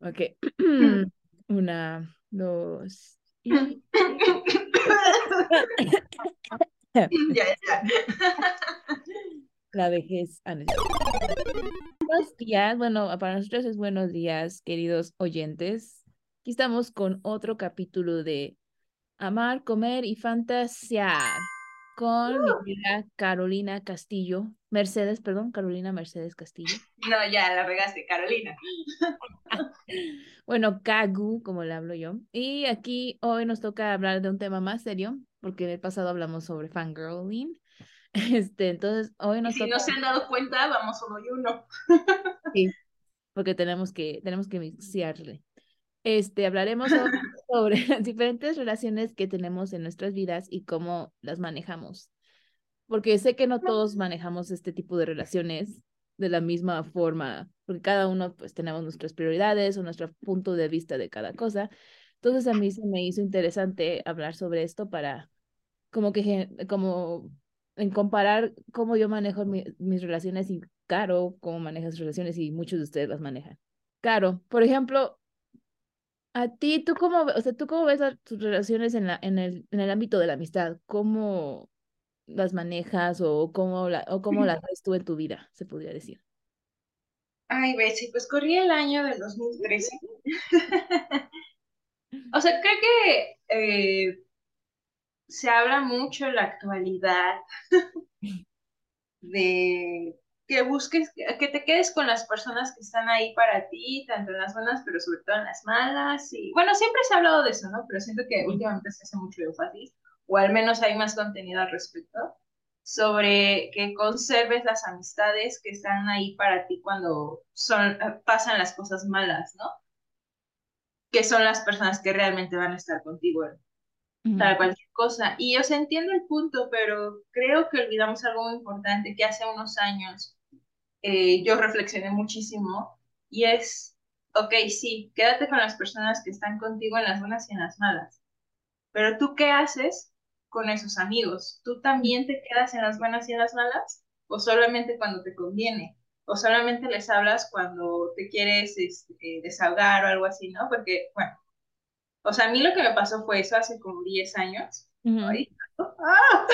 Ok. Una, dos. Y... Ya, ya. La vejez. Ah, no. Buenos días. Bueno, para nosotros es buenos días, queridos oyentes. Aquí estamos con otro capítulo de Amar, Comer y Fantasear con mi amiga Carolina Castillo. Mercedes, perdón, Carolina Mercedes Castillo. No, ya la regaste, Carolina. Bueno, Kagu, como le hablo yo. Y aquí hoy nos toca hablar de un tema más serio, porque en el pasado hablamos sobre fangirling. Este, entonces hoy nos Si toca. no se han dado cuenta, vamos uno y uno. Sí, porque tenemos que, tenemos que iniciarle. Este, hablaremos sobre, sobre las diferentes relaciones que tenemos en nuestras vidas y cómo las manejamos. Porque sé que no todos manejamos este tipo de relaciones de la misma forma, porque cada uno pues tenemos nuestras prioridades o nuestro punto de vista de cada cosa. Entonces a mí se me hizo interesante hablar sobre esto para como que como en comparar cómo yo manejo mi- mis relaciones y Caro, cómo maneja sus relaciones y muchos de ustedes las manejan. Caro, por ejemplo, a ti, ¿tú cómo, o sea, tú cómo ves tus relaciones en la, en el, en el ámbito de la amistad? ¿Cómo las manejas o cómo la, o cómo las ves tú en tu vida, se podría decir? Ay, Betsy, pues corrí el año del 2013. O sea, creo que eh, se habla mucho en la actualidad de que busques, que te quedes con las personas que están ahí para ti, tanto en las buenas, pero sobre todo en las malas. Y bueno, siempre se ha hablado de eso, ¿no? Pero siento que últimamente se hace mucho énfasis, o al menos hay más contenido al respecto, sobre que conserves las amistades que están ahí para ti cuando son, pasan las cosas malas, ¿no? Que son las personas que realmente van a estar contigo Ujú. para cualquier cosa. Y yo sé, entiendo el punto, pero creo que olvidamos algo muy importante que hace unos años eh, yo reflexioné muchísimo y es, ok, sí, quédate con las personas que están contigo en las buenas y en las malas, pero tú qué haces con esos amigos? ¿Tú también te quedas en las buenas y en las malas? ¿O solamente cuando te conviene? ¿O solamente les hablas cuando te quieres este, desahogar o algo así, ¿no? Porque, bueno, o sea, a mí lo que me pasó fue eso hace como 10 años. Ujú. Ay, ¡ah!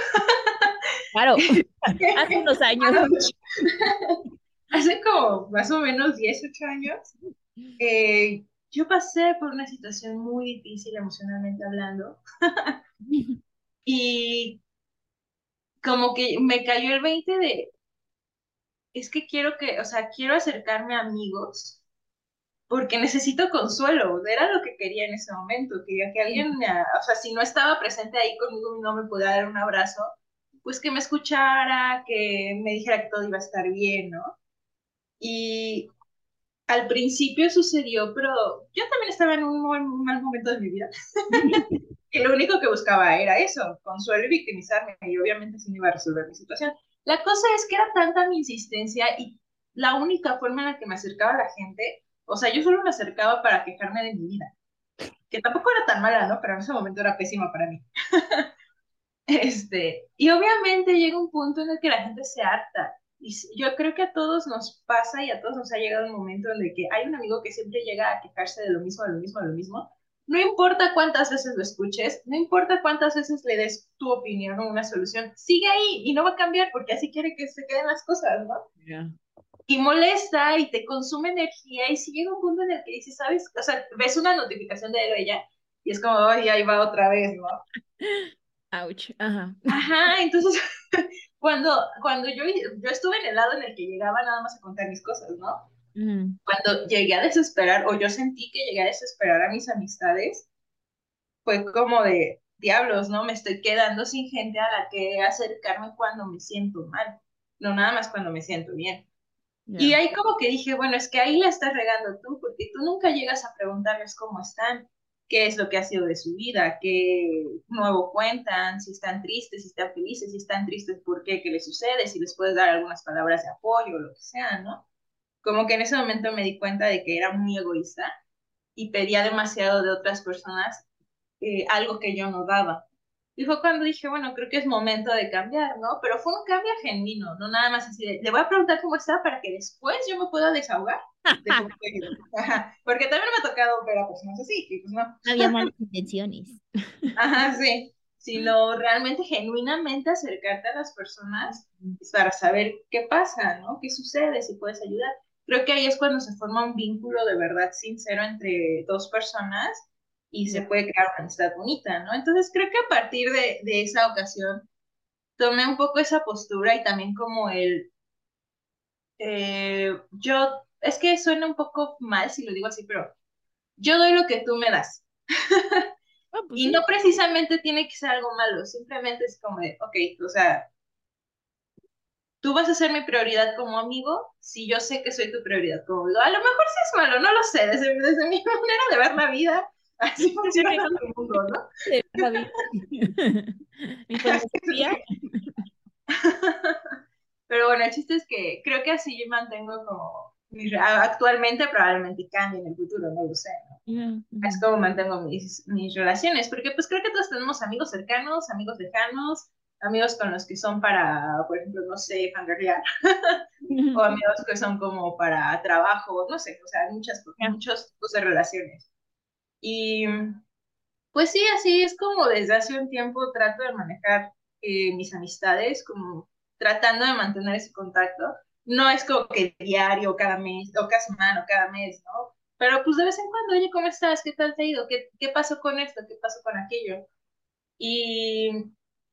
Claro, hace unos años. Hace como más o menos 10, 8 años, eh, yo pasé por una situación muy difícil emocionalmente hablando y como que me cayó el 20 de, es que quiero que, o sea, quiero acercarme a amigos porque necesito consuelo, era lo que quería en ese momento, quería que alguien, me, o sea, si no estaba presente ahí conmigo y no me podía dar un abrazo, pues que me escuchara, que me dijera que todo iba a estar bien, ¿no? Y al principio sucedió, pero yo también estaba en un muy mal momento de mi vida. que lo único que buscaba era eso, consuelo y victimizarme, y obviamente sí me iba a resolver mi situación. La cosa es que era tanta mi insistencia y la única forma en la que me acercaba a la gente, o sea, yo solo me acercaba para quejarme de mi vida, que tampoco era tan mala, ¿no? Pero en ese momento era pésima para mí. este, y obviamente llega un punto en el que la gente se harta. Y yo creo que a todos nos pasa y a todos nos ha llegado un momento en el que hay un amigo que siempre llega a quejarse de lo mismo, de lo mismo, de lo mismo. No importa cuántas veces lo escuches, no importa cuántas veces le des tu opinión o una solución, sigue ahí y no va a cambiar porque así quiere que se queden las cosas, ¿no? Yeah. Y molesta y te consume energía y si llega un punto en el que dices, ¿sabes? O sea, ves una notificación de él o ella y es como, ay, ahí va otra vez, ¿no? Ouch. Ajá. Ajá, entonces cuando, cuando yo, yo estuve en el lado en el que llegaba nada más a contar mis cosas, ¿no? Mm. Cuando llegué a desesperar, o yo sentí que llegué a desesperar a mis amistades, fue como de diablos, ¿no? Me estoy quedando sin gente a la que acercarme cuando me siento mal, no nada más cuando me siento bien. Yeah. Y ahí como que dije, bueno, es que ahí la estás regando tú, porque tú nunca llegas a preguntarles cómo están, qué es lo que ha sido de su vida, qué nuevo cuentan, si están tristes, si están felices, si están tristes, por qué, qué les sucede, si les puedes dar algunas palabras de apoyo lo que sea, ¿no? Como que en ese momento me di cuenta de que era muy egoísta y pedía demasiado de otras personas eh, algo que yo no daba. Y fue cuando dije, bueno, creo que es momento de cambiar, ¿no? Pero fue un cambio genuino, no nada más así de, le voy a preguntar cómo está para que después yo me pueda desahogar. De. Porque también me tocado ver a personas así, y pues no. Había malas intenciones. Ajá, sí. Sino realmente, genuinamente acercarte a las personas para saber qué pasa, ¿no? ¿Qué sucede? Si puedes ayudar. Creo que ahí es cuando se forma un vínculo de verdad sincero entre dos personas y se puede crear una amistad bonita, ¿no? Entonces creo que a partir de, de esa ocasión tomé un poco esa postura y también como el, eh, yo, es que suena un poco mal si lo digo así, pero yo doy lo que tú me das. Ah, pues y no precisamente tiene que ser algo malo, simplemente es como de, ok, o sea, tú vas a ser mi prioridad como amigo si yo sé que soy tu prioridad como amigo. A lo mejor sí es malo, no lo sé, desde, desde mi manera de ver la vida, así funciona el mundo, ¿no? mi filosofía. Pero bueno, el chiste es que creo que así yo mantengo como actualmente probablemente cambie en el futuro, no lo sé, ¿no? Es como mantengo mis, mis relaciones, porque pues creo que todos tenemos amigos cercanos, amigos lejanos, amigos con los que son para, por ejemplo, no sé, fangirlear, o amigos que son como para trabajo, no sé, o sea, muchas, muchos tipos de relaciones. Y pues sí, así es como desde hace un tiempo trato de manejar eh, mis amistades, como tratando de mantener ese contacto. No es como que diario, cada mes, o cada semana, o cada mes, ¿no? Pero pues de vez en cuando, oye, ¿cómo estás? ¿Qué tal te ha ido? ¿Qué, qué pasó con esto? ¿Qué pasó con aquello? Y,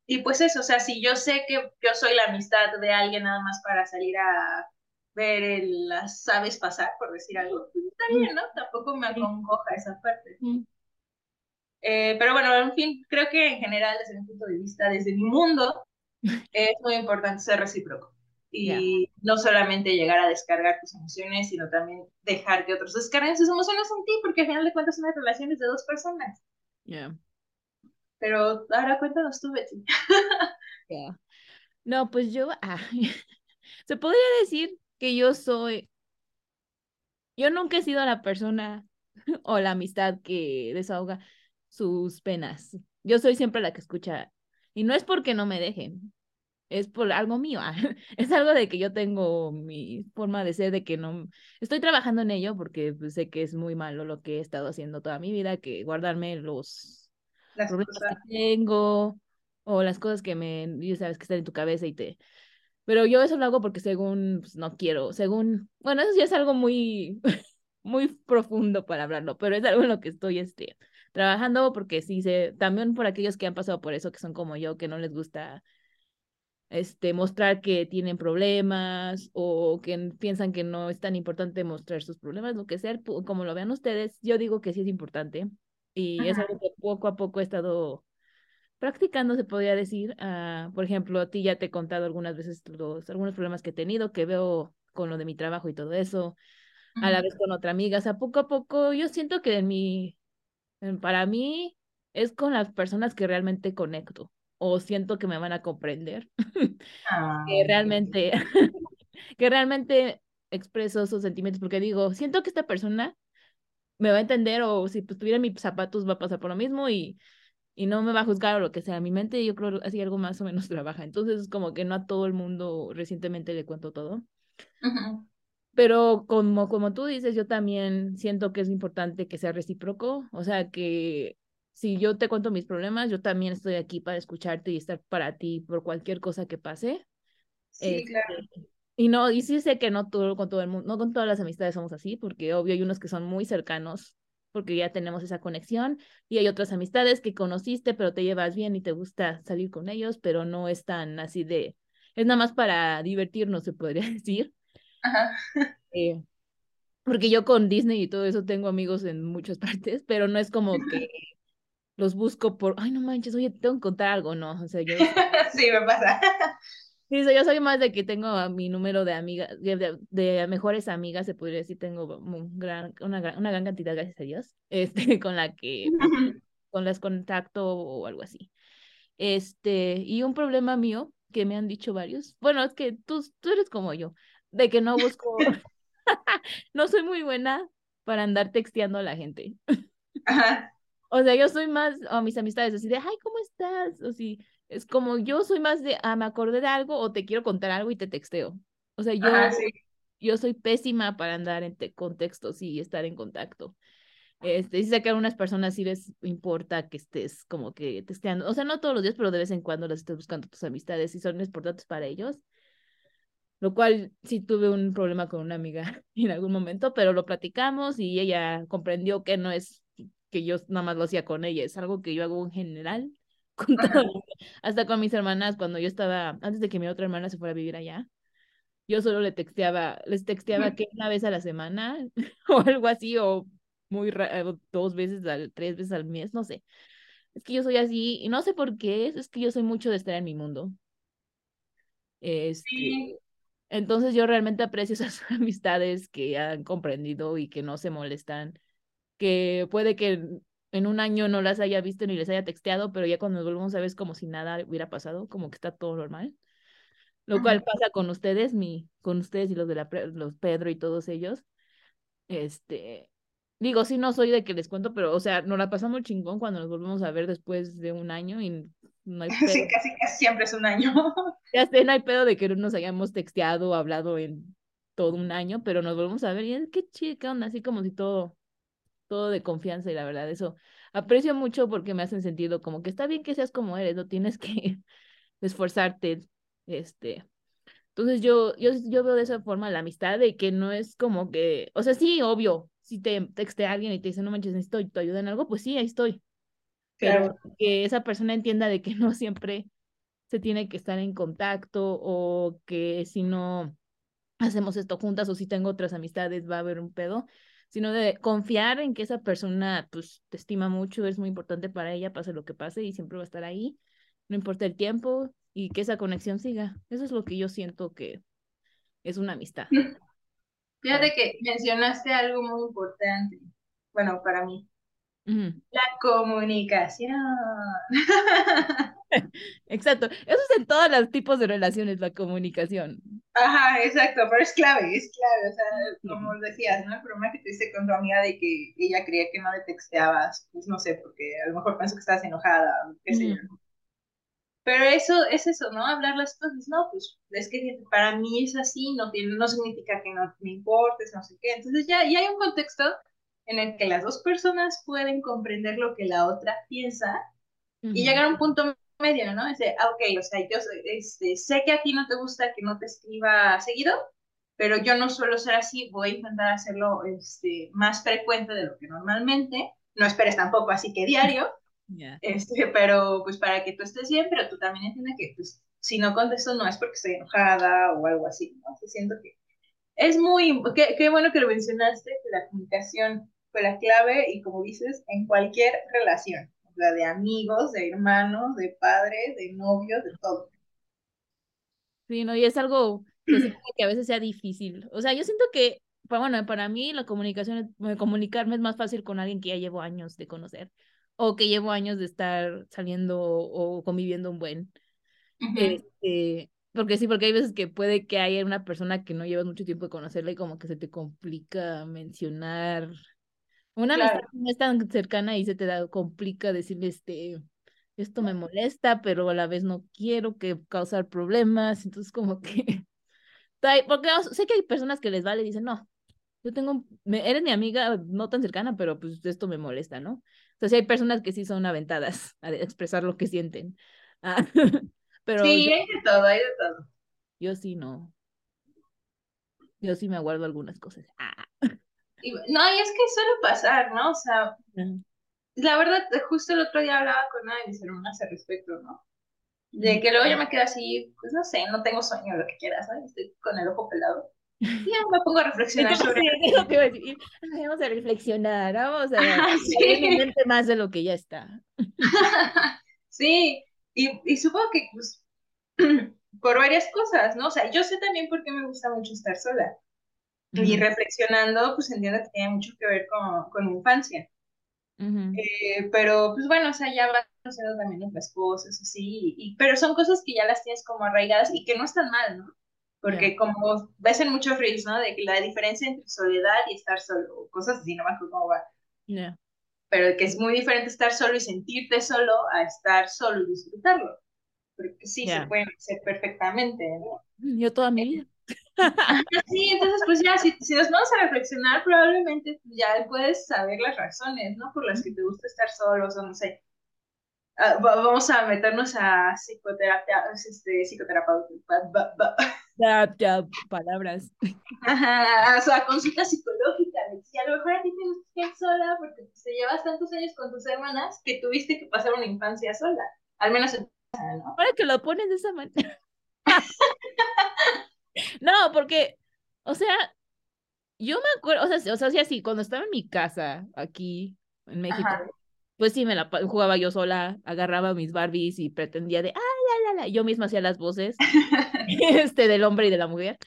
y pues eso, o sea, si yo sé que yo soy la amistad de alguien nada más para salir a ver las aves pasar, por decir algo, está bien, ¿no? Tampoco me acongoja esa parte. Eh, pero bueno, en fin, creo que en general, desde mi punto de vista, desde mi mundo, es muy importante ser recíproco. Y no solamente llegar a descargar tus emociones, sino también dejar que otros descarguen sus emociones en ti, porque al final de cuentas son las relaciones de dos personas. Yeah. Pero ahora cuéntanos tú, Betty. No, pues yo, ah, se podría decir que yo soy, yo nunca he sido la persona o la amistad que desahoga sus penas. Yo soy siempre la que escucha. Y no es porque no me dejen, es por algo mío. es algo de que yo tengo mi forma de ser, de que no. Estoy trabajando en ello porque pues, sé que es muy malo lo que he estado haciendo toda mi vida, que guardarme los problemas que tengo o las cosas que me. Ya sabes que están en tu cabeza y te. Pero yo eso lo hago porque según pues, no quiero, según. Bueno, eso ya es algo muy. muy profundo para hablarlo, pero es algo en lo que estoy este trabajando porque sí sé, también por aquellos que han pasado por eso, que son como yo, que no les gusta este, mostrar que tienen problemas o que piensan que no es tan importante mostrar sus problemas, lo que sea, como lo vean ustedes, yo digo que sí es importante y es algo que poco a poco he estado practicando, se podría decir. Uh, por ejemplo, a ti ya te he contado algunas veces los, algunos problemas que he tenido, que veo con lo de mi trabajo y todo eso, a la vez con otra amiga, o sea, poco a poco yo siento que en mi para mí es con las personas que realmente conecto o siento que me van a comprender, que realmente, que realmente expreso sus sentimientos, porque digo, siento que esta persona me va a entender o si pues, tuviera mis zapatos va a pasar por lo mismo y, y no me va a juzgar o lo que sea. Mi mente yo creo así algo más o menos trabaja. Entonces es como que no a todo el mundo recientemente le cuento todo. Pero como, como tú dices, yo también siento que es importante que sea recíproco, o sea, que si yo te cuento mis problemas, yo también estoy aquí para escucharte y estar para ti por cualquier cosa que pase. Sí, este, claro. Y no, y sí sé que no todo, con todo el mundo, no con todas las amistades somos así, porque obvio hay unos que son muy cercanos, porque ya tenemos esa conexión, y hay otras amistades que conociste, pero te llevas bien y te gusta salir con ellos, pero no es tan así de, es nada más para divertirnos, se podría decir. Eh, porque yo con Disney y todo eso tengo amigos en muchas partes, pero no es como que los busco por, ay, no manches, oye, tengo que contar algo, no, o sea, yo... sí, me pasa. Sí, yo soy más de que tengo mi número de amigas, de, mejores amigas, se podría decir, tengo un gran, una, una gran cantidad, gracias a Dios, este, con la que, con las contacto o algo así. Este, y un problema mío que me han dicho varios, bueno, es que tú, tú eres como yo, de que no busco, no soy muy buena para andar texteando a la gente. O sea, yo soy más, a mis amistades, así de, ay, ¿cómo estás? O si, es como yo soy más de, ah, me acordé de algo o te quiero contar algo y te texteo. O sea, yo, yo soy pésima para andar en contextos y estar en contacto. Este, sí sé que a algunas personas sí les importa que estés como que testeando, o sea, no todos los días, pero de vez en cuando las estés buscando tus amistades y son importantes para ellos. Lo cual sí tuve un problema con una amiga en algún momento, pero lo platicamos y ella comprendió que no es que yo nada más lo hacía con ella, es algo que yo hago en general con todo, hasta con mis hermanas cuando yo estaba, antes de que mi otra hermana se fuera a vivir allá, yo solo le texteaba, les texteaba que una vez a la semana o algo así, o muy raro, dos veces al, tres veces al mes, no sé. Es que yo soy así, y no sé por qué, es, que yo soy mucho de estar en mi mundo. Este, Entonces yo realmente aprecio esas amistades que han comprendido y que no se molestan, que puede que en un año no las haya visto ni les haya texteado, pero ya cuando nos volvemos a ver es como si nada hubiera pasado, como que está todo normal. Lo cual pasa con ustedes, mi, con ustedes y los de la, los Pedro y todos ellos. Este, digo, sí, no soy de que les cuento, pero, o sea, nos la pasamos chingón cuando nos volvemos a ver después de un año y no hay pedo. Sí, casi, casi siempre es un año. Ya sé, no hay pedo de que no nos hayamos texteado o hablado en todo un año, pero nos volvemos a ver y es que chica onda, así como si todo, todo de confianza y la verdad, eso aprecio mucho porque me hacen sentido como que está bien que seas como eres, no tienes que esforzarte, este, entonces yo, yo, yo veo de esa forma la amistad de que no es como que, o sea, sí, obvio, si te textea alguien y te dice, no manches, necesito tu ayuda en algo, pues sí, ahí estoy. Pero que esa persona entienda de que no siempre se tiene que estar en contacto o que si no hacemos esto juntas o si tengo otras amistades va a haber un pedo, sino de confiar en que esa persona pues te estima mucho, es muy importante para ella, pase lo que pase y siempre va a estar ahí, no importa el tiempo y que esa conexión siga. Eso es lo que yo siento que es una amistad. Fíjate que mencionaste algo muy importante, bueno, para mí. La comunicación. Exacto. Eso es en todos los tipos de relaciones, la comunicación. Ajá, exacto, pero es clave, es clave. O sea, como decías, ¿no? El problema que te hice con tu amiga de que ella creía que no le texteabas, pues no sé, porque a lo mejor pensó que estabas enojada, qué sé yo. Pero eso es eso, ¿no? Hablar las cosas, no, pues es que para mí es así, no, tiene, no significa que no me importes, no sé qué. Entonces ya, ya hay un contexto en el que las dos personas pueden comprender lo que la otra piensa y llegar a un punto medio, ¿no? Es ah, ok, o sea, yo este, sé que a ti no te gusta que no te escriba seguido, pero yo no suelo ser así, voy a intentar hacerlo este, más frecuente de lo que normalmente. No esperes tampoco así que diario, este, pero pues para que tú estés bien, pero tú también entiendes que pues si no contesto no es porque estoy enojada o algo así, ¿no? siento que es muy, qué, qué bueno que lo mencionaste, que la comunicación fue la clave y como dices, en cualquier relación, o sea, de amigos, de hermanos, de padres, de novios, de todo. Sí, no, y es algo que, que a veces sea difícil. O sea, yo siento que, bueno, para mí la comunicación, comunicarme es más fácil con alguien que ya llevo años de conocer o que llevo años de estar saliendo o conviviendo un buen. este, porque sí, porque hay veces que puede que haya una persona que no llevas mucho tiempo de conocerla y como que se te complica mencionar una amistad no es tan cercana y se te da, complica decirle este esto me molesta, pero a la vez no quiero que causar problemas, entonces como que porque sé que hay personas que les vale y dicen, "No, yo tengo eres mi amiga no tan cercana, pero pues esto me molesta, ¿no?" Entonces hay personas que sí son aventadas a expresar lo que sienten. Ah, pero sí, hay de todo, hay de todo. Yo sí no. Yo sí me aguardo algunas cosas. Ah. No, y es que suele pasar, ¿no? O sea, la verdad, justo el otro día hablaba con una de mis hermanas al respecto, ¿no? De que luego yo me quedo así, pues no sé, no tengo sueño, lo que quieras, ¿no? Estoy con el ojo pelado. Y ya me pongo a reflexionar sobre Vamos a reflexionar, vamos a ver más de lo que ya está. sí, y, y supongo que pues, por varias cosas, ¿no? O sea, yo sé también por qué me gusta mucho estar sola. Y reflexionando, pues entiendo que tiene mucho que ver con, con infancia. eh, pero, pues bueno, o sea, ya vas conociendo también otras cosas, así, y, pero son cosas que ya las tienes como arraigadas y que no están mal, ¿no? Porque como ves en muchos reels, ¿no? De que la diferencia entre soledad y estar solo, cosas así, no me acuerdo cómo va. Pero que es muy diferente estar solo y sentirte solo a estar solo y disfrutarlo. Porque sí, se puede hacer perfectamente, ¿no? Yo toda mi vida. Sí, entonces pues ya, si, si nos vamos a reflexionar, probablemente ya puedes saber las razones, ¿no? Por las que te gusta estar solos o no sé. Ah, va- vamos a meternos a psicoterapia, este, psicoterapeuta, ba- ba- palabras. Ajá, o sea, consulta psicológica. Si a lo mejor a ti te gusta estar sola porque te llevas tantos años con tus hermanas que tuviste que pasar una infancia sola. Al menos en casa, ¿no? Ahora que lo pones de esa manera. No, porque, o sea, yo me acuerdo, o sea, o sea, sí, así, cuando estaba en mi casa aquí en México, Ajá. pues sí, me la jugaba yo sola, agarraba mis Barbies y pretendía de, ah, la, la, la, yo misma hacía las voces, este, del hombre y de la mujer.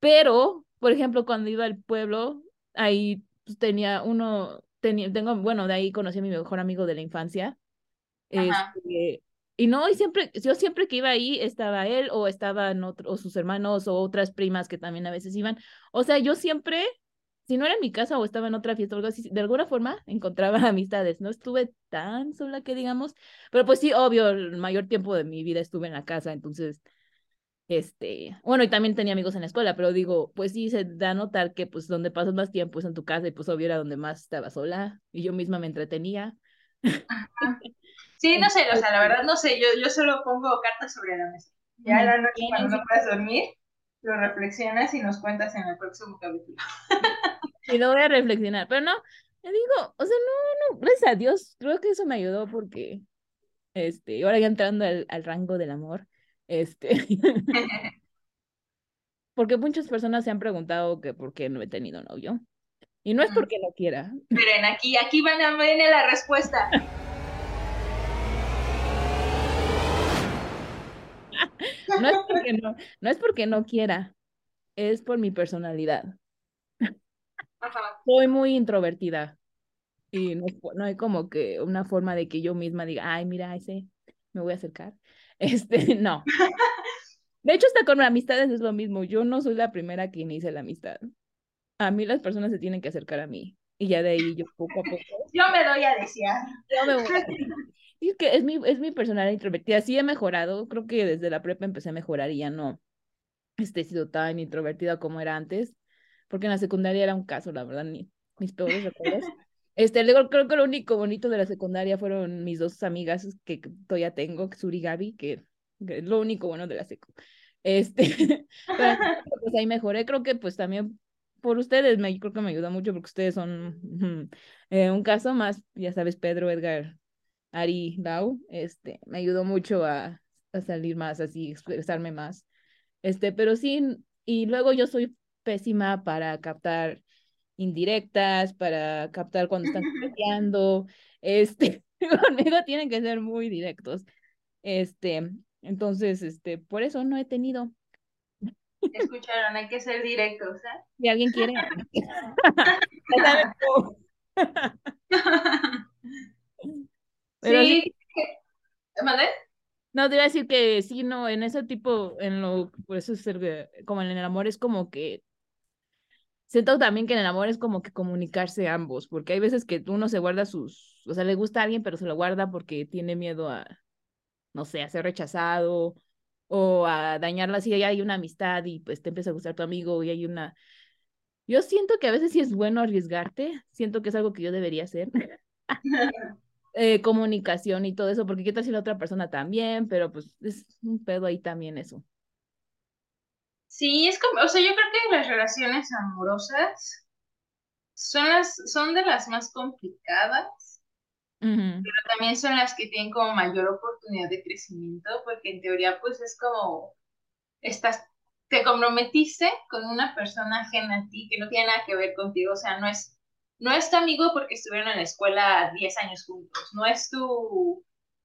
Pero, por ejemplo, cuando iba al pueblo, ahí pues, tenía uno, tenía, tengo, bueno, de ahí conocí a mi mejor amigo de la infancia. Este, y no, y siempre, yo siempre que iba ahí estaba él o estaban otros, o sus hermanos o otras primas que también a veces iban. O sea, yo siempre, si no era en mi casa o estaba en otra fiesta o algo así, de alguna forma encontraba amistades. No estuve tan sola que digamos, pero pues sí, obvio, el mayor tiempo de mi vida estuve en la casa, entonces, este, bueno, y también tenía amigos en la escuela, pero digo, pues sí, se da a notar que pues donde pasas más tiempo es en tu casa y pues obvio era donde más estaba sola y yo misma me entretenía. Sí, no sé, o sea, la verdad no sé, yo, yo solo pongo cartas sobre la mesa. Ya la noche cuando no puedas dormir, lo reflexionas y nos cuentas en el próximo capítulo. Y lo voy a reflexionar, pero no, yo digo, o sea, no, no, gracias a Dios, creo que eso me ayudó porque, este, ahora ya entrando al, al rango del amor, este, porque muchas personas se han preguntado que por qué no he tenido novio, y no es porque no quiera, Miren, aquí, aquí van a ver la respuesta. No es porque no, no es porque no quiera, es por mi personalidad. Ajá. Soy muy introvertida y no, no hay como que una forma de que yo misma diga, ay, mira, ese, me voy a acercar. Este, no. De hecho, hasta con amistades es lo mismo. Yo no soy la primera que inicia la amistad. A mí las personas se tienen que acercar a mí. Y ya de ahí yo poco a poco. Yo me doy a desear. Yo me voy a- Sí, es que es mi, es mi personalidad introvertida. Sí he mejorado. Creo que desde la prepa empecé a mejorar y ya no este, he sido tan introvertida como era antes. Porque en la secundaria era un caso, la verdad, ni, mis peores recuerdos. Este, luego creo que lo único bonito de la secundaria fueron mis dos amigas que todavía tengo, Suri y Gaby, que, que es lo único bueno de la secu. Este, pero pues ahí mejoré, creo que pues también por ustedes, me, creo que me ayuda mucho porque ustedes son eh, un caso más, ya sabes, Pedro, Edgar, Ari, Lau, este, me ayudó mucho a, a salir más así, expresarme más. Este, pero sí, y luego yo soy pésima para captar indirectas, para captar cuando están peleando, este, conmigo tienen que ser muy directos. Este, entonces, este, por eso no he tenido. Escucharon, hay que ser directos, ¿eh? Si alguien quiere. Sí, Sí. ¿Mandé? no te iba a decir que sí, no, en ese tipo, en lo, por eso es el como en el amor es como que siento también que en el amor es como que comunicarse ambos, porque hay veces que uno se guarda sus, o sea, le gusta a alguien, pero se lo guarda porque tiene miedo a, no sé, a ser rechazado o a dañarla si hay una amistad y pues te empieza a gustar tu amigo y hay una... Yo siento que a veces sí es bueno arriesgarte, siento que es algo que yo debería hacer. Eh, comunicación y todo eso, porque qué tal si la otra persona también, pero pues es un pedo ahí también eso. Sí, es como, o sea, yo creo que las relaciones amorosas son las, son de las más complicadas, Ujú. pero también son las que tienen como mayor oportunidad de crecimiento, porque en teoría, pues es como, estás, te comprometiste con una persona ajena a ti que no tiene nada que ver contigo, o sea, no es, no es tu amigo porque estuvieron en la escuela 10 años juntos, no es tu,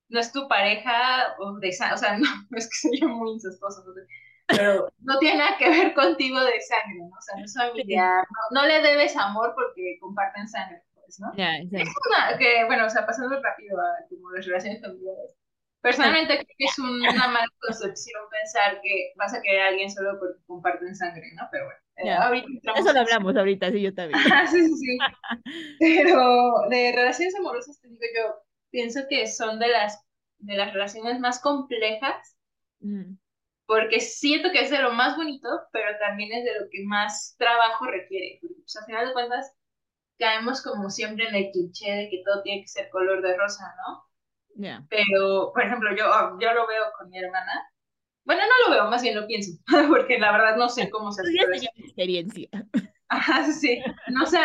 no es tu pareja o de o sea, no, es que sería muy incestuoso, no sé, pero no tiene nada que ver contigo de sangre, ¿no? O sea, no es familiar, no, no le debes amor porque comparten sangre, pues, ¿no? Es una, que, bueno, o sea, pasando rápido a como las relaciones familiares. Personalmente creo que es una mala concepción pensar que vas a querer a alguien solo porque comparten sangre, ¿no? Pero bueno, eh, entramos Eso lo hablamos ahorita, sí, yo también. Ajá, sí, sí, sí. Pero de relaciones amorosas, te digo yo, pienso que son de las, de las relaciones más complejas Mm, porque siento que es de lo más bonito, pero también es de lo que más trabajo requiere. Pues, al final de cuentas, caemos como siempre en el cliché de que todo tiene que ser color de rosa, ¿no? Ya. Pero, por ejemplo, yo, yo lo veo con mi hermana. Bueno, no lo veo, más bien lo pienso, porque la verdad no sé cómo se hace. Tú ya tenías experiencia. Ajá, sí. No sé,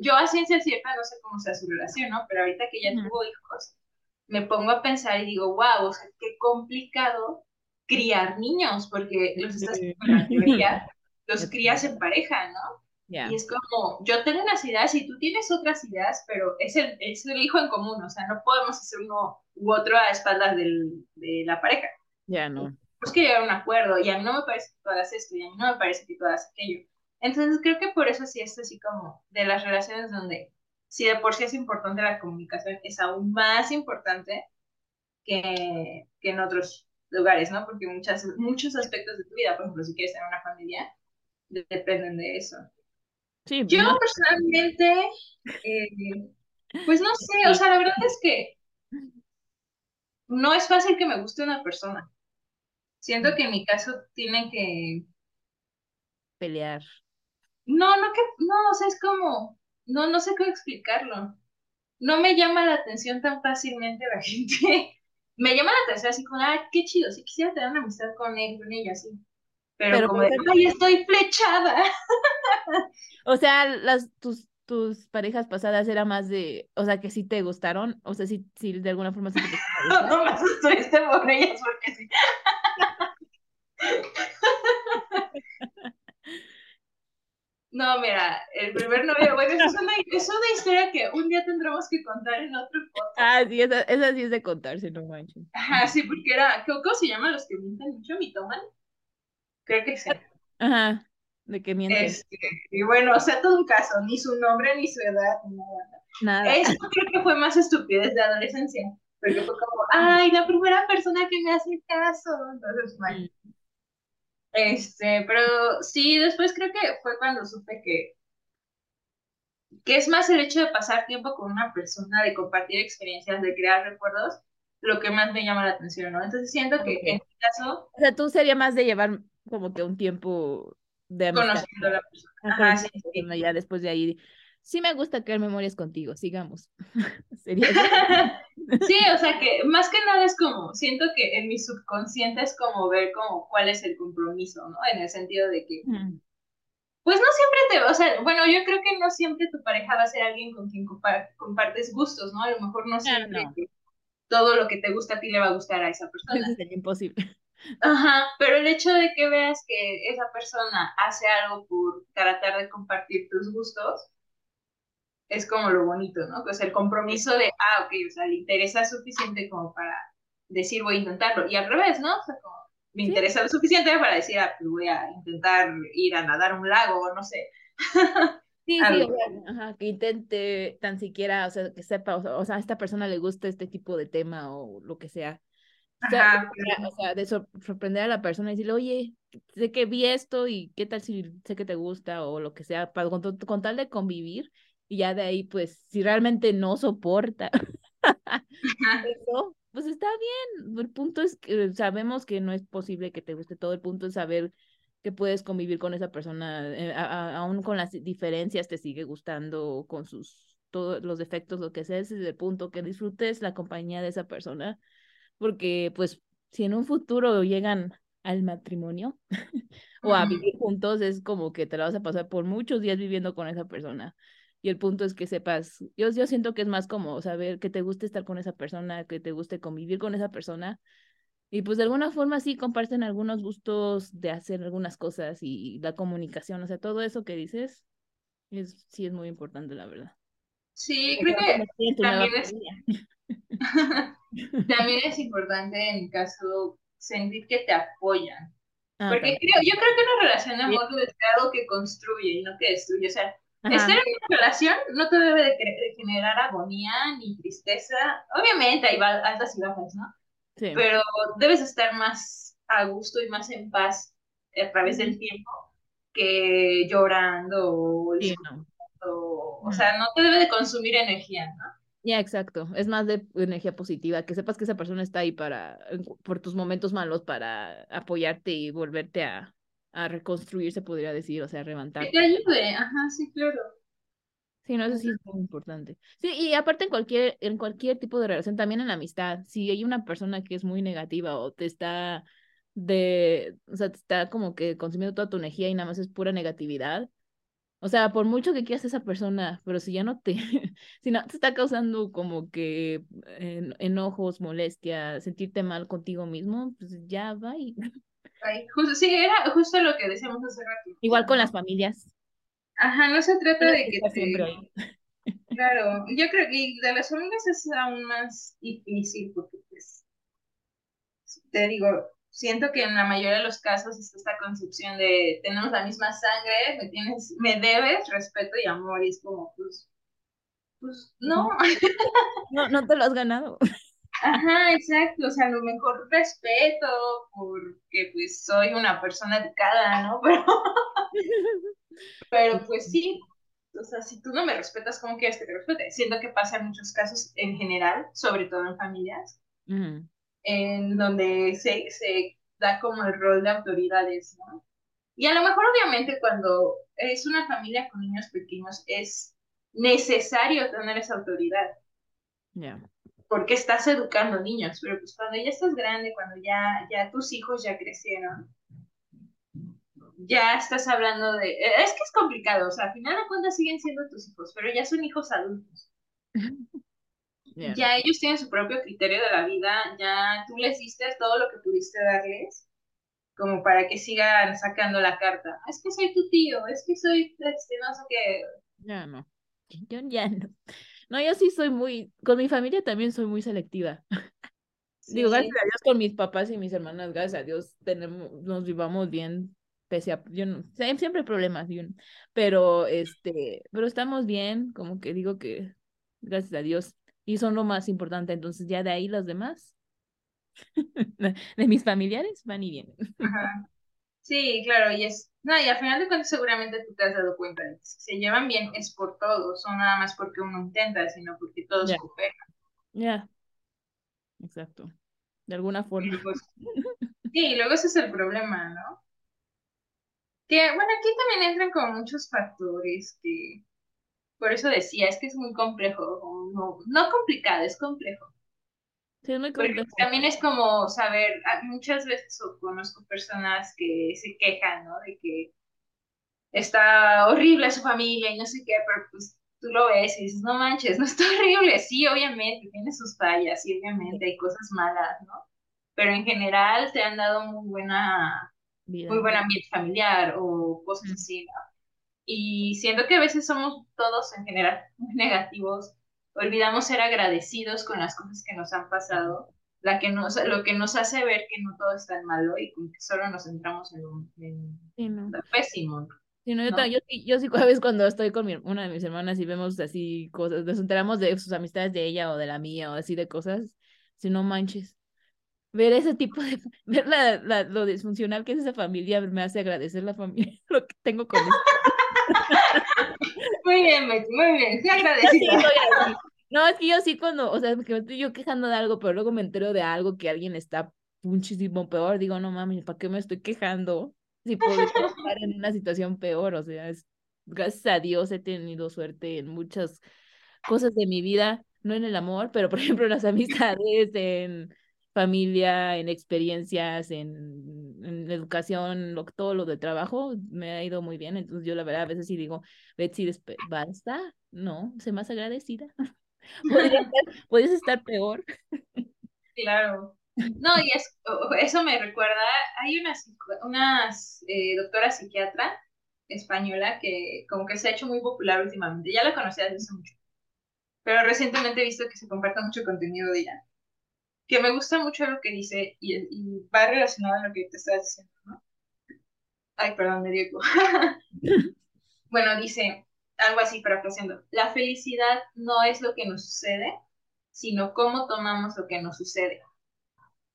yo a ciencia cierta no sé cómo sea su relación, ¿no? Pero ahorita que ya tuvo hijos, me pongo a pensar y digo, wow, o sea, qué complicado criar niños, porque los estás la teoría, los crías en pareja, ¿no? Y es como, yo tengo unas ideas y tú tienes otras ideas, pero es el, es el hijo en común, o sea, no podemos hacer uno u otro a espaldas del, de la pareja. Ya no. Tenemos que llegar a un acuerdo y a mí no me parece que tú hagas esto y a mí no me parece que tú hagas aquello. Entonces creo que por eso sí es así como de las relaciones donde si de por sí es importante la comunicación, es aún más importante que, que en otros lugares, ¿no? Porque muchas, muchos aspectos de tu vida, por ejemplo, si quieres tener una familia, de- dependen de eso. Sí, Yo personalmente, eh, pues no sé, o sea, la verdad es que no es fácil que me guste una persona. Siento que en mi caso tiene que, pelear. no, no que, no, o sea, es como, no, no sé cómo explicarlo. No me llama la atención tan fácilmente la gente. Me llama la atención así como, ah, qué chido, si quisiera tener una amistad con él, con ella, sí. Pero, Pero, como de, ejemplo- ay, estoy flechada. O sea, las tus tus parejas pasadas era más de, o sea, que sí te gustaron, o sea, sí, sí de alguna forma sí te empezaron a gustar. No me estuviste por ellas porque sí. No, mira, el primer novio, bueno, eso es una, es una historia que un día tendremos que contar en otro podcast. Ah, sí, esa, esa sí es de contarse, no manches. Ajá, sí, porque era, ¿cómo cómo se llaman los que mienten mucho? ¿Mitoman? Creo que sí. Ajá, de que mientes. Este, y bueno, o sea, todo un caso, ni su nombre, ni su edad, ni nada. Nada. Esto creo que fue más estupidez de adolescencia, porque fue como, ay, la primera persona que me hace caso. Entonces, bueno. Este, pero sí, después creo que fue cuando supe que, que es más el hecho de pasar tiempo con una persona, de compartir experiencias, de crear recuerdos, lo que más me llama la atención, ¿no? Entonces siento que en mi caso, O sea, tú sería más de llevar como que un tiempo de amistad. conociendo a la persona. Ajá, Ajá, sí, sí. ya después de ahí, sí me gusta crear memorias contigo, sigamos. Sería. Sí, o sea que más que nada es como, siento que en mi subconsciente es como ver como cuál es el compromiso, ¿no? En el sentido de que, Mm, pues no siempre te, o sea, bueno, yo creo que no siempre tu pareja va a ser alguien con quien compa- compartes gustos, ¿no? A lo mejor no siempre no. todo lo que te gusta a ti le va a gustar a esa persona. Eso sería imposible. Ajá, pero el hecho de que veas que esa persona hace algo por tratar de compartir tus gustos, es como lo bonito, ¿no? Pues el compromiso de, ah, ok, o sea, le interesa suficiente como para decir voy a intentarlo. Y al revés, ¿no? O sea, como me Sí. interesa lo suficiente para decir, ah, pues voy a intentar ir a nadar a un lago, o no sé. Sí, sí, Algo. o sea, ajá, que intente tan siquiera, o sea, que sepa, o sea, o sea, a esta persona le gusta este tipo de tema o lo que sea. O sea, Ajá, ya, o sea, de sor- sorprender a la persona y decirle, oye, sé que vi esto y qué tal si sé que te gusta o lo que sea, para, con, con tal de convivir y ya de ahí, pues, si realmente no soporta eso, pues está bien. El punto es que sabemos que no es posible que te guste todo, el punto es saber que puedes convivir con esa persona, eh, a- a- aún con las diferencias te sigue gustando, con sus todos los defectos, lo que sea, ese es el punto, que disfrutes la compañía de esa persona, porque pues si en un futuro llegan al matrimonio o a vivir juntos, es como que te la vas a pasar por muchos días viviendo con esa persona. Y el punto es que sepas, yo, yo siento que es más como saber que te guste estar con esa persona, que te guste convivir con esa persona. Y pues de alguna forma sí comparten algunos gustos de hacer algunas cosas y la comunicación, o sea, todo eso que dices es, sí es muy importante, la verdad. Sí, creo que también es, también es importante en mi caso sentir que te apoyan. Ah, Porque creo, yo creo que una relación de amor ser algo que construye y no que destruye. O sea, Ajá. estar en una relación no te debe de, generar agonía ni tristeza. Obviamente hay altas y bajas, ¿no? Sí. Pero debes estar más a gusto y más en paz a través del tiempo que llorando o Sí, no. O sea, no te debe de consumir energía, ¿no? Ya, exacto. Es más de energía positiva, que sepas que esa persona está ahí para, por tus momentos malos, para apoyarte y volverte a, a reconstruir, se podría decir, o sea, Que te ayude, ajá, sí, claro. Sí, no, eso sí es muy importante. Sí, y aparte en cualquier, en cualquier tipo de relación, también en la amistad, si hay una persona que es muy negativa o te está de, o sea, te está como que consumiendo toda tu energía y nada más es pura negatividad. O sea, por mucho que quieras a esa persona, pero si ya no te, si no te está causando como que enojos, molestia, sentirte mal contigo mismo, pues ya va y... sí, era justo lo que decíamos hace rato. Igual con las familias. Ajá, no se trata de que te... Claro, yo creo que de las familias es aún más difícil porque pues te digo, siento que en la mayoría de los casos está esta concepción de tenemos la misma sangre, me tienes, me debes respeto y amor, y es como, pues, pues no. No, no te lo has ganado. Ajá, exacto, o sea, a lo mejor respeto porque pues soy una persona educada, ¿no? Pero, pero pues sí, o sea, si tú no me respetas, ¿cómo quieres que te respete? Siento que pasa en muchos casos en general, sobre todo en familias, en donde se, se da como el rol de autoridades, ¿no? Y a lo mejor obviamente cuando es una familia con niños pequeños es necesario tener esa autoridad. Ya. Porque estás educando niños, pero pues cuando ya estás grande, cuando ya, ya tus hijos ya crecieron, ya estás hablando de... Es que es complicado, o sea, al final de cuentas siguen siendo tus hijos, pero ya son hijos adultos. Ya ellos tienen su propio criterio de la vida, ya tú les diste todo lo que pudiste darles, como para que sigan sacando la carta. Es que soy tu tío, es que soy, este, no sé qué. Ya no, yo ya no. No, yo sí soy muy, con mi familia también soy muy selectiva. Digo, gracias a Dios con mis papás y mis hermanas, gracias a Dios tenemos, nos vivamos bien, pese a, yo no, siempre hay problemas, pero este, pero estamos bien, como que digo que, gracias a Dios, y son lo más importante. Entonces ya de ahí los demás, de mis familiares, van y vienen. Sí, claro, y es, no, y al final de cuentas seguramente tú te has dado cuenta de que si se llevan bien es por todos, no nada más porque uno intenta, sino porque todos cooperan. Ya, exacto, de alguna forma. Pues, sí, y luego ese es el problema, ¿no? Que, bueno, aquí también entran como muchos factores que, por eso decía, es que es muy complejo, no, no complicado, es complejo. Sí, es muy complejo. también es como saber, ah, muchas veces conozco personas que se quejan, ¿no? De que está horrible su familia y no sé qué, pero pues tú lo ves y dices, no manches, no está horrible. Sí, obviamente, tiene sus fallas y obviamente hay cosas malas, ¿no? Pero en general te han dado muy buena, muy buen ambiente familiar o cosas así, ¿no? Y siento que a veces somos todos en general muy negativos, olvidamos ser agradecidos con las cosas que nos han pasado, la que nos, lo que nos hace ver que no todo es tan malo y que solo nos centramos en, un, en pésimo. Sí, no, yo, yo, yo, sí, a veces cuando estoy con mi, una de mis hermanas y vemos así cosas, nos enteramos de sus amistades de ella o de la mía o así de cosas, si no manches. Ver ese tipo de, ver la, lo disfuncional que es esa familia me hace agradecer la familia, lo que tengo con muy bien, muy bien, sí agradecida. No, es que yo sí cuando, o sea, que me estoy yo quejando de algo, pero luego me entero de algo que alguien está muchísimo peor, digo, no mames, ¿para qué me estoy quejando? Si puedo estar en una situación peor, o sea, es, gracias a Dios he tenido suerte en muchas cosas de mi vida, no en el amor, pero por ejemplo en las amistades, en familia, en experiencias, en, educación, lo, todo lo de trabajo, me ha ido muy bien. Entonces yo la verdad a veces sí digo, Betsy, ¿basta? No, sé más agradecida. Podrías estar, peor. Claro. No, y es, eso me recuerda, hay una unas eh, doctora psiquiatra española que como que se ha hecho muy popular últimamente. Ya la conocía hace mucho. Pero recientemente he visto que se comparte mucho contenido de ella que me gusta mucho lo que dice y, va relacionado a lo que te estás diciendo, ¿no? Ay, perdón, me dio Bueno, dice algo así, parafraseando. La felicidad no es lo que nos sucede, sino cómo tomamos lo que nos sucede.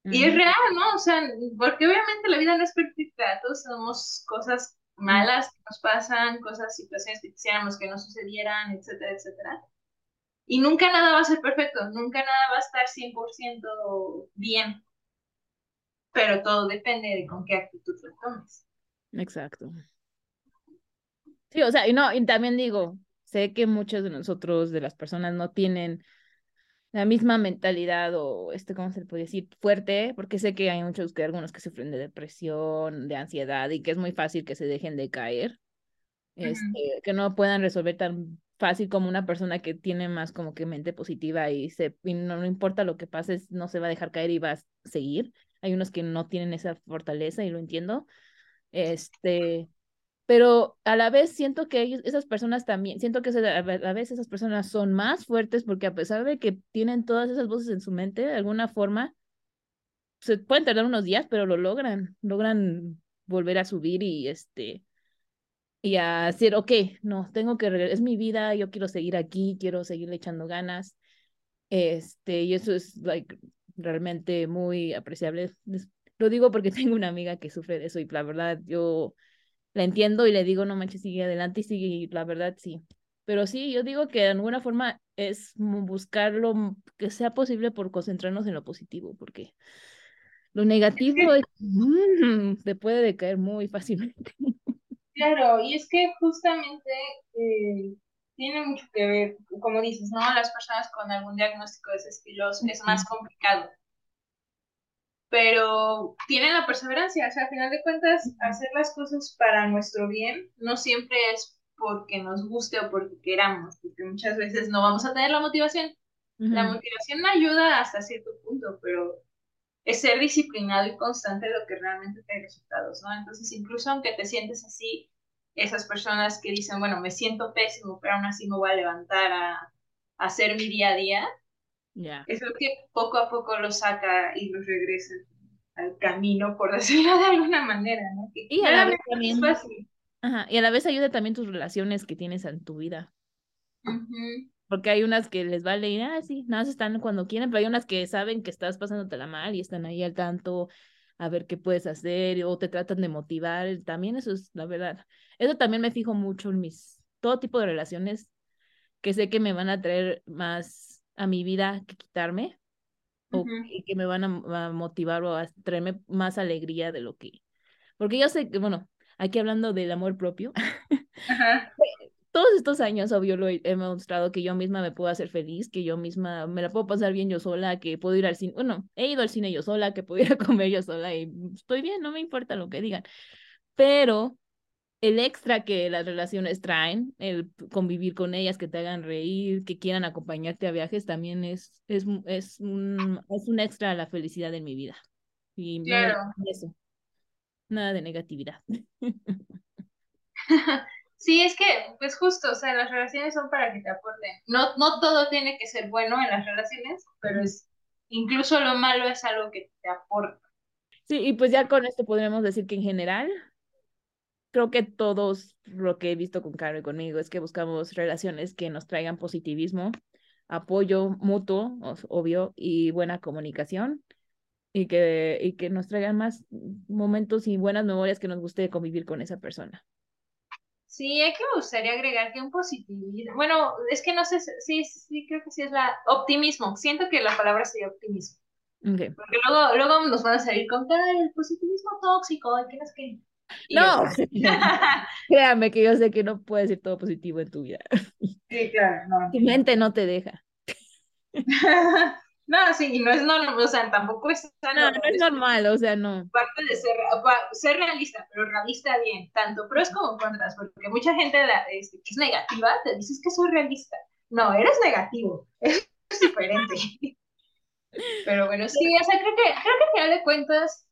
Y es real, ¿no? O sea, porque obviamente la vida no es perfecta, todos tenemos cosas malas que nos pasan, cosas, situaciones que quisiéramos que no sucedieran, etcétera, etcétera. Y nunca nada va a ser perfecto, nunca nada va a estar 100% bien. Pero todo depende de con qué actitud lo tomes. Exacto. Sí, o sea, y no, y también digo, sé que muchos de nosotros, de las personas, no tienen la misma mentalidad o este, ¿cómo se le puede decir? Fuerte, porque sé que hay muchos que algunos que sufren de depresión, de ansiedad y que es muy fácil que se dejen de caer, este, que no puedan resolver tan fácil como una persona que tiene más como que mente positiva y, se, no, importa lo que pase, no se va a dejar caer y va a seguir. Hay unos que no tienen esa fortaleza y lo entiendo. Este, pero a la vez siento que esas personas también, siento que a la vez esas personas son más fuertes porque a pesar de que tienen todas esas voces en su mente, de alguna forma, se pueden tardar unos días, pero lo logran, logran volver a subir y este, y a decir, ok, no, tengo que, es mi vida, yo quiero seguir aquí, quiero seguir echando ganas, este, y eso es, like, realmente muy apreciable. Lo digo porque tengo una amiga que sufre de eso y la verdad, yo la entiendo y le digo, no manches, sigue adelante y sigue, la verdad sí. Pero sí, yo digo que de alguna forma es buscar lo que sea posible por concentrarnos en lo positivo, porque lo negativo es, mm, te puede decaer muy fácilmente. Claro, y es que justamente eh, tiene mucho que ver, como dices, ¿no? Las personas con algún diagnóstico de ese estilo es más complicado pero tienen la perseverancia, o sea, al final de cuentas, hacer las cosas para nuestro bien no siempre es porque nos guste o porque queramos, porque muchas veces no vamos a tener la motivación. La motivación ayuda hasta cierto punto, pero es ser disciplinado y constante lo que realmente te da resultados, ¿no? Entonces, incluso aunque te sientes así, esas personas que dicen, bueno, me siento pésimo, pero aún así me voy a levantar a, a hacer mi día a día, es lo que poco a poco los saca y los regresa al camino, por decirlo de alguna manera, ¿no? y a la vez también, y a la vez ayuda también tus relaciones que tienes en tu vida. Porque hay unas que les vale ir, ah, sí, nada más están cuando quieren, pero hay unas que saben que estás pasándote la mal y están ahí al tanto a ver qué puedes hacer o te tratan de motivar. También eso es la verdad. Eso también me fijo mucho en mis, todo tipo de relaciones que sé que me van a traer más a mi vida que quitarme o que, me van a, motivar o a traerme más alegría de lo que... Porque yo sé que, bueno, aquí hablando del amor propio, todos estos años, obvio, lo he, mostrado que yo misma me puedo hacer feliz, que yo misma me la puedo pasar bien yo sola, que puedo ir al cine, bueno, he ido al cine yo sola, que puedo ir a comer yo sola y estoy bien, no me importa lo que digan. Pero el extra que las relaciones traen, el convivir con ellas, que te hagan reír, que quieran acompañarte a viajes, también es, es, es, un, es un extra a la felicidad en mi vida. Y claro. eso. Nada de negatividad. Sí, es que, pues justo, o sea, las relaciones son para que te aporten. No, no todo tiene que ser bueno en las relaciones, pero es, incluso lo malo es algo que te aporta. Sí, y pues ya con esto podríamos decir que en general creo que todos lo que he visto con Caro y conmigo es que buscamos relaciones que nos traigan positivismo, apoyo mutuo, obvio, y buena comunicación, y que, y que nos traigan más momentos y buenas memorias que nos guste convivir con esa persona. Sí, es que me gustaría agregar que un positivismo, bueno, es que no sé, sí, sí, creo que sí es la optimismo, siento que la palabra sería optimismo. Porque luego, luego nos van a salir con el positivismo tóxico, no es que no, créame que yo sé que no puede ser todo positivo en tu vida. Sí, claro, no. Tu mente no te deja. no, sí, no es normal, o sea, tampoco es No, no es normal, o sea, no. Parte de ser, ser realista, pero realista bien, tanto pros como contras, porque mucha gente este, que es negativa te dices que soy realista. No, eres negativo, es diferente. pero bueno, sí, o sea, creo que, creo que al final de cuentas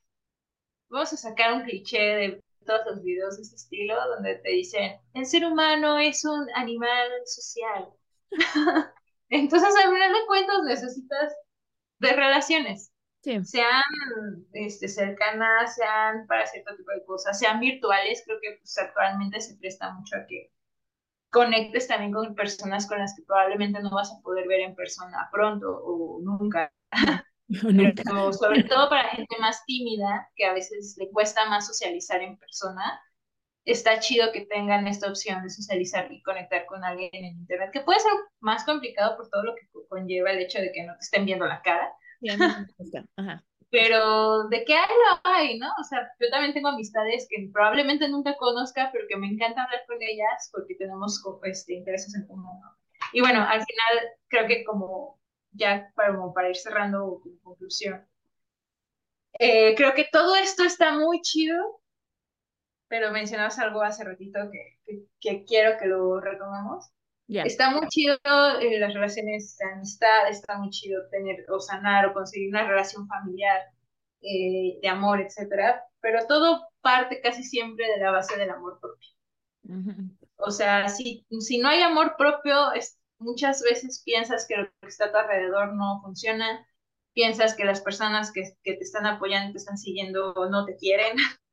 vamos a sacar un cliché de todos los videos de ese estilo donde te dicen, el ser humano es un animal social. Entonces, al final de cuentas, necesitas de relaciones. Sean este, cercanas, sean para cierto tipo de cosas, sean virtuales, creo que pues, actualmente se presta mucho a que conectes también con personas con las que probablemente no vas a poder ver en persona pronto o nunca. sobre todo para gente más tímida, que a veces le cuesta más socializar en persona, está chido que tengan esta opción de socializar y conectar con alguien en Internet, que puede ser más complicado por todo lo que conlleva el hecho de que no te estén viendo la cara. Pero de qué hay lo hay, ¿no? O sea, yo también tengo amistades que probablemente nunca conozca, pero que me encanta hablar con ellas porque tenemos este, intereses en común. Y bueno, al final creo que como ya para, para ir cerrando con conclusión, eh, creo que todo esto está muy chido, pero mencionabas algo hace ratito que, que, quiero que lo retomemos. Está muy chido eh, las relaciones de amistad, está muy chido tener o sanar o conseguir una relación familiar eh, de amor, etcétera, pero todo parte casi siempre de la base del amor propio. O sea, si, si no hay amor propio, es, muchas veces piensas que lo que está a tu alrededor no funciona, piensas que las personas que, que te están apoyando, te están siguiendo, no te quieren,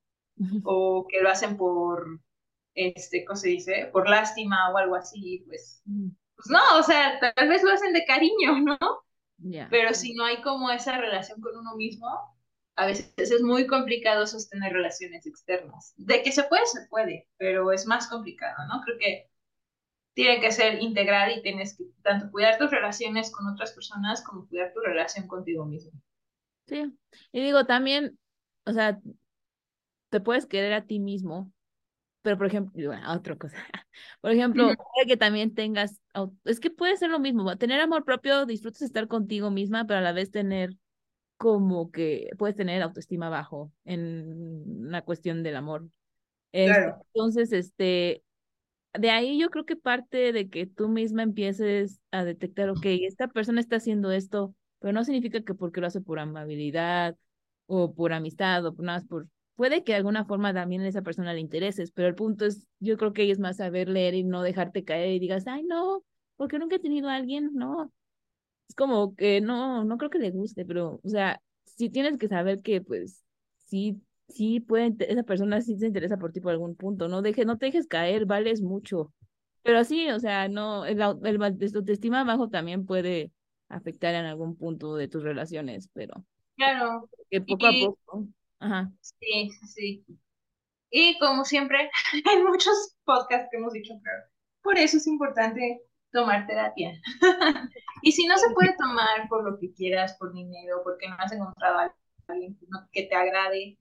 o que lo hacen por, este, ¿cómo se dice? Por lástima o algo así, pues, pues no, o sea, tal vez lo hacen de cariño, ¿no? Pero si no hay como esa relación con uno mismo, a veces es muy complicado sostener relaciones externas. De que se puede, se puede, pero es más complicado, ¿no? Creo que tiene que ser integral y tienes que tanto cuidar tus relaciones con otras personas como cuidar tu relación contigo mismo. Sí, y digo también, o sea, te puedes querer a ti mismo, pero por ejemplo, bueno, otra cosa, por ejemplo, puede que también tengas, es que puede ser lo mismo, tener amor propio, disfrutas estar contigo misma, pero a la vez tener como que puedes tener autoestima bajo en la cuestión del amor. Este, entonces, este, de ahí yo creo que parte de que tú misma empieces a detectar, ok, esta persona está haciendo esto, pero no significa que porque lo hace por amabilidad o por amistad o nada, por puede que de alguna forma también a esa persona le intereses, pero el punto es, yo creo que es más saber leer y no dejarte caer y digas, ay, no, porque nunca he tenido a alguien, no. Es como que no, no creo que le guste, pero, o sea, sí tienes que saber que, pues, sí, sí puede, esa persona sí se interesa por ti por algún punto, no dejes, no te dejes caer, vales mucho. Pero sí, o sea, no, el, el, el autoestima bajo también puede afectar en algún punto de tus relaciones, pero. Claro. Que poco a poco. Sí, sí. Y como siempre, hay muchos podcasts que hemos dicho, pero por eso es importante tomar terapia. y si no se puede tomar por lo que quieras, por dinero, porque no has encontrado a alguien que te agrade,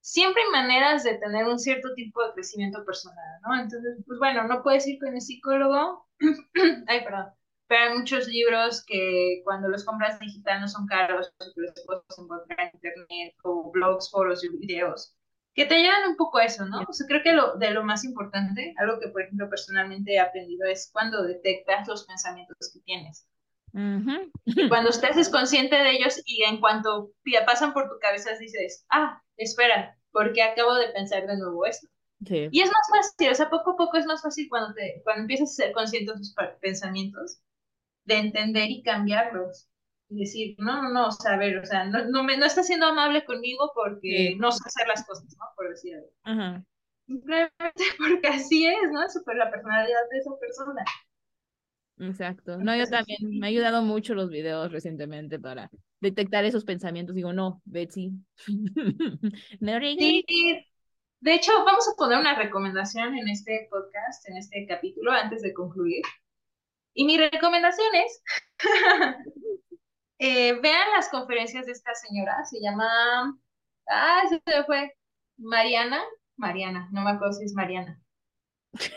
siempre hay maneras de tener un cierto tipo de crecimiento personal, ¿no? Entonces, pues bueno, no puedes ir con el psicólogo. Ay, perdón hay muchos libros que cuando los compras digital no son caros, los puedes encontrar en internet, o blogs, foros y videos, que te llevan un poco a eso, ¿no? O sea, creo que lo, de lo más importante, algo que, por ejemplo, personalmente he aprendido es cuando detectas los pensamientos que tienes. Y cuando estás consciente de ellos y en cuanto pasan por tu cabeza dices, ah, espera, porque acabo de pensar de nuevo esto. Y es más fácil, o sea, poco a poco es más fácil cuando, te, cuando empiezas a ser consciente de tus pensamientos de entender y cambiarlos. Y decir, no, no, no, o sea, a ver, o sea, no, no, me, no está siendo amable conmigo porque no sé hacer las cosas, ¿no? Por decir algo. Simplemente porque así es, ¿no? Es la personalidad de esa persona. Exacto. No, yo también me ha ayudado mucho los videos recientemente para detectar esos pensamientos. Digo, no, Betsy. sí, de hecho, vamos a poner una recomendación en este podcast, en este capítulo, antes de concluir. Y mi recomendación es, eh, vean las conferencias de esta señora, se llama, ah, se fue, Mariana, Mariana, no me acuerdo si es Mariana.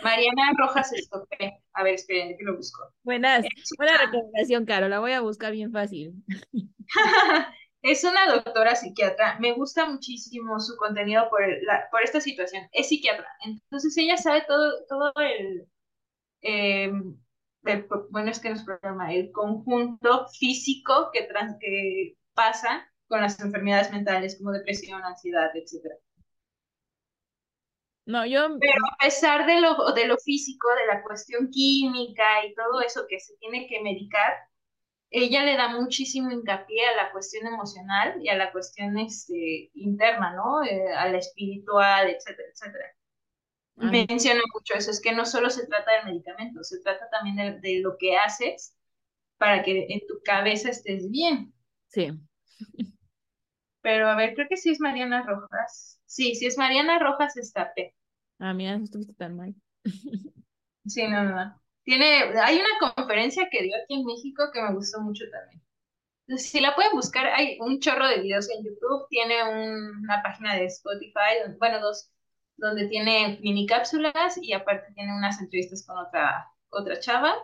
Mariana Rojas Estopé. A ver, esperen, que lo busco. Buenas, buena recomendación, Caro, la voy a buscar bien fácil. es una doctora psiquiatra. Me gusta muchísimo su contenido por, la, por esta situación. Es psiquiatra. Entonces ella sabe todo, todo el, eh, bueno, es que no es problema, el conjunto físico que, trans, que pasa con las enfermedades mentales como depresión, ansiedad, etc. No, yo... Pero a pesar de lo, de lo físico, de la cuestión química y todo eso que se tiene que medicar, ella le da muchísimo hincapié a la cuestión emocional y a la cuestión este, interna, ¿no? Eh, a la espiritual, etcétera, etcétera menciona mucho eso, es que no solo se trata del medicamento, se trata también de, lo que haces para que en tu cabeza estés bien. Sí. Pero a ver, creo que sí es Mariana Rojas. Sí, sí es Mariana Rojas Estape. Ah, mira, no estuviste tan mal. Sí, no, no. Tiene, hay una conferencia que dio aquí en México que me gustó mucho también. Si la pueden buscar, hay un chorro de videos en YouTube, tiene una página de Spotify, bueno, dos, donde tiene mini cápsulas y aparte tiene unas entrevistas con otra, otra chava.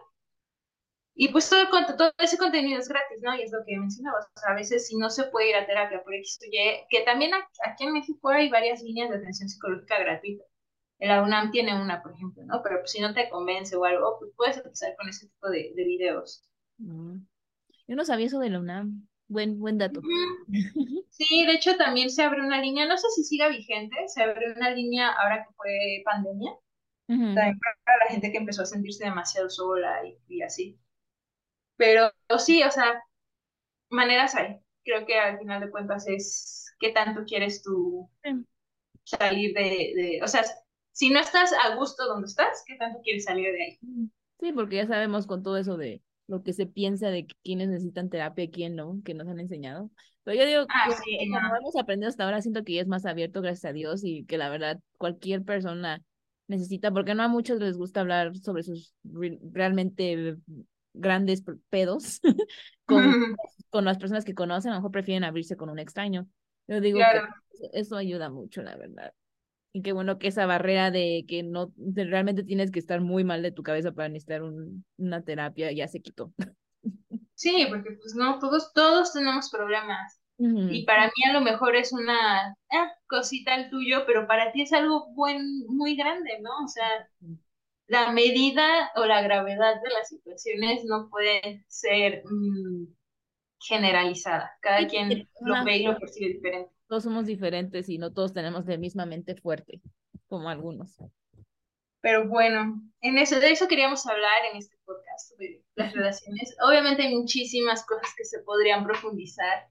Y pues todo, todo ese contenido es gratis, ¿no? Y es lo que mencionabas. A veces si no se puede ir a terapia por X o Y, que también aquí en México hay varias líneas de atención psicológica gratuita. La UNAM tiene una, por ejemplo, ¿no? Pero pues, si no te convence o algo, pues puedes empezar con ese tipo de, de videos. Mm. Yo no sabía eso de la UNAM. Buen, buen dato. Sí, de hecho también se abre una línea, no sé si siga vigente, se abre una línea ahora que fue pandemia, también para la gente que empezó a sentirse demasiado sola y, así. Pero sí, o sea, maneras hay. Creo que al final de cuentas es qué tanto quieres tú salir de, de, o sea, si no estás a gusto donde estás, ¿qué tanto quieres salir de ahí? Sí, porque ya sabemos con todo eso de lo que se piensa de quiénes necesitan terapia y quién no, que nos han enseñado. Pero yo digo ah, que como hemos aprendido hasta ahora, siento que ya es más abierto, gracias a Dios, y que la verdad cualquier persona necesita, porque no a muchos les gusta hablar sobre sus realmente grandes pedos con, con las personas que conocen, a lo mejor prefieren abrirse con un extraño. Yo digo que eso ayuda mucho, la verdad. Y qué bueno que esa barrera de que no realmente tienes que estar muy mal de tu cabeza para necesitar un, una terapia ya se quitó. Sí, porque pues no, todos, todos tenemos problemas. Y para mí a lo mejor es una ah, cosita el tuyo, pero para ti es algo buen, muy grande, ¿no? O sea, la medida o la gravedad de las situaciones no puede ser mm, generalizada. Cada quien lo ve y lo percibe diferente todos somos diferentes y no todos tenemos la misma mente fuerte, como algunos. Pero bueno, en eso, de eso queríamos hablar en este podcast, las relaciones. Obviamente hay muchísimas cosas que se podrían profundizar,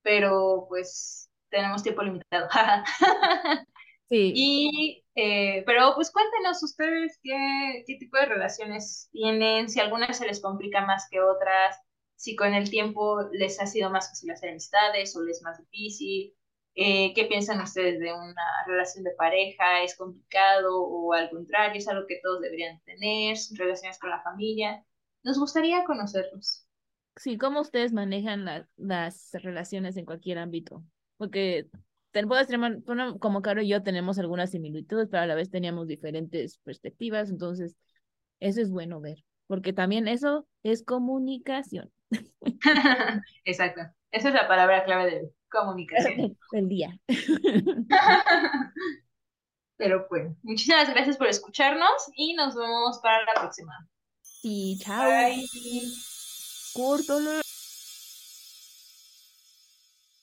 pero pues tenemos tiempo limitado. sí. Y, eh, pero pues cuéntenos ustedes qué, qué tipo de relaciones tienen, si algunas se les complica más que otras, si con el tiempo les ha sido más fácil hacer amistades o les es más difícil, eh, ¿Qué piensan ustedes de una relación de pareja? ¿Es complicado o al contrario, es algo que todos deberían tener? relaciones con la familia? Nos gustaría conocerlos. Sí, ¿cómo ustedes manejan las relaciones en cualquier ámbito? Porque como Caro y yo tenemos algunas similitudes, pero a la vez teníamos diferentes perspectivas, entonces eso es bueno ver, porque también eso es comunicación. Exacto, esa es la palabra clave de comunicación. El día. Pero bueno, muchísimas gracias por escucharnos y nos vemos para la próxima. Sí, chao. Bye. Corto.